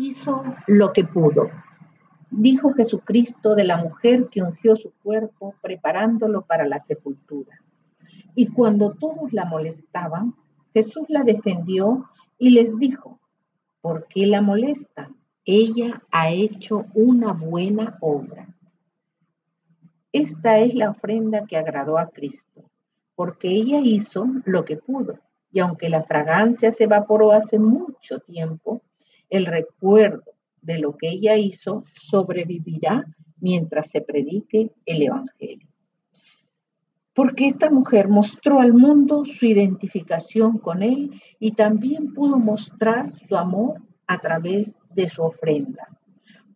hizo lo que pudo. Dijo Jesucristo de la mujer que ungió su cuerpo preparándolo para la sepultura. Y cuando todos la molestaban, Jesús la defendió y les dijo, ¿por qué la molestan? Ella ha hecho una buena obra. Esta es la ofrenda que agradó a Cristo, porque ella hizo lo que pudo. Y aunque la fragancia se evaporó hace mucho tiempo, el recuerdo de lo que ella hizo sobrevivirá mientras se predique el Evangelio. Porque esta mujer mostró al mundo su identificación con él y también pudo mostrar su amor a través de su ofrenda.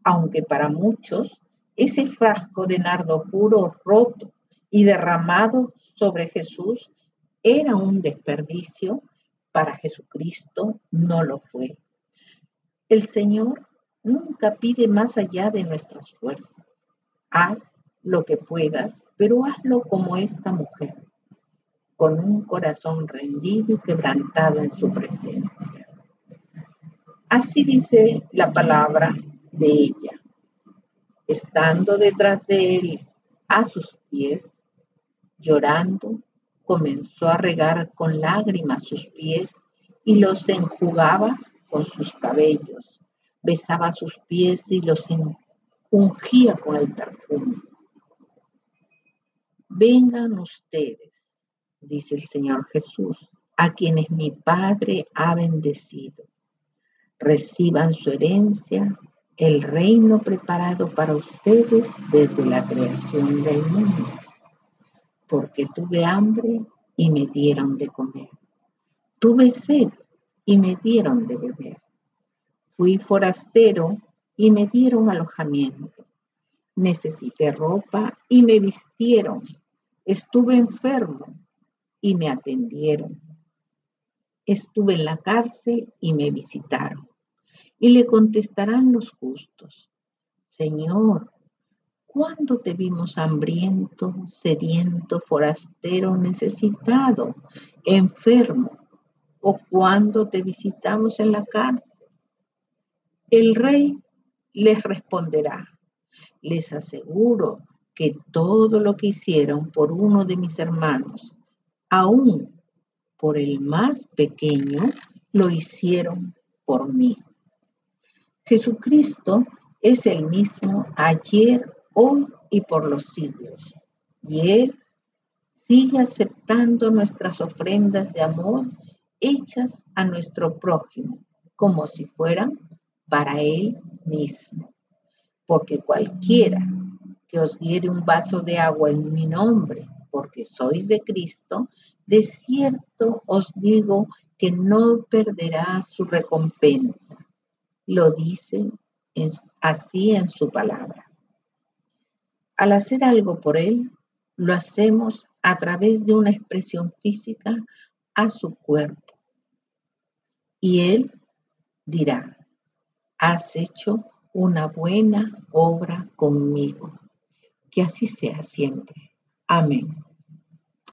Aunque para muchos ese frasco de nardo puro roto y derramado sobre Jesús era un desperdicio, para Jesucristo no lo fue. El Señor nunca pide más allá de nuestras fuerzas. Haz lo que puedas, pero hazlo como esta mujer, con un corazón rendido y quebrantado en su presencia. Así dice la palabra de ella. Estando detrás de él a sus pies, llorando, comenzó a regar con lágrimas sus pies y los enjugaba con sus cabellos, besaba sus pies y los ungía con el perfume. Vengan ustedes, dice el Señor Jesús, a quienes mi Padre ha bendecido. Reciban su herencia, el reino preparado para ustedes desde la creación del mundo. Porque tuve hambre y me dieron de comer. Tuve sed y me dieron de beber. Fui forastero y me dieron alojamiento. Necesité ropa y me vistieron. Estuve enfermo y me atendieron. Estuve en la cárcel y me visitaron. Y le contestarán los justos, Señor, ¿cuándo te vimos hambriento, sediento, forastero, necesitado, enfermo? ¿O cuándo te visitamos en la cárcel? El rey les responderá, les aseguro que todo lo que hicieron por uno de mis hermanos, aún por el más pequeño, lo hicieron por mí. Jesucristo es el mismo ayer, hoy y por los siglos. Y Él sigue aceptando nuestras ofrendas de amor hechas a nuestro prójimo, como si fueran para Él mismo. Porque cualquiera que os diere un vaso de agua en mi nombre, porque sois de Cristo, de cierto os digo que no perderá su recompensa. Lo dice así en su palabra. Al hacer algo por Él, lo hacemos a través de una expresión física a su cuerpo. Y Él dirá, has hecho una buena obra conmigo. Que así sea siempre. Amén.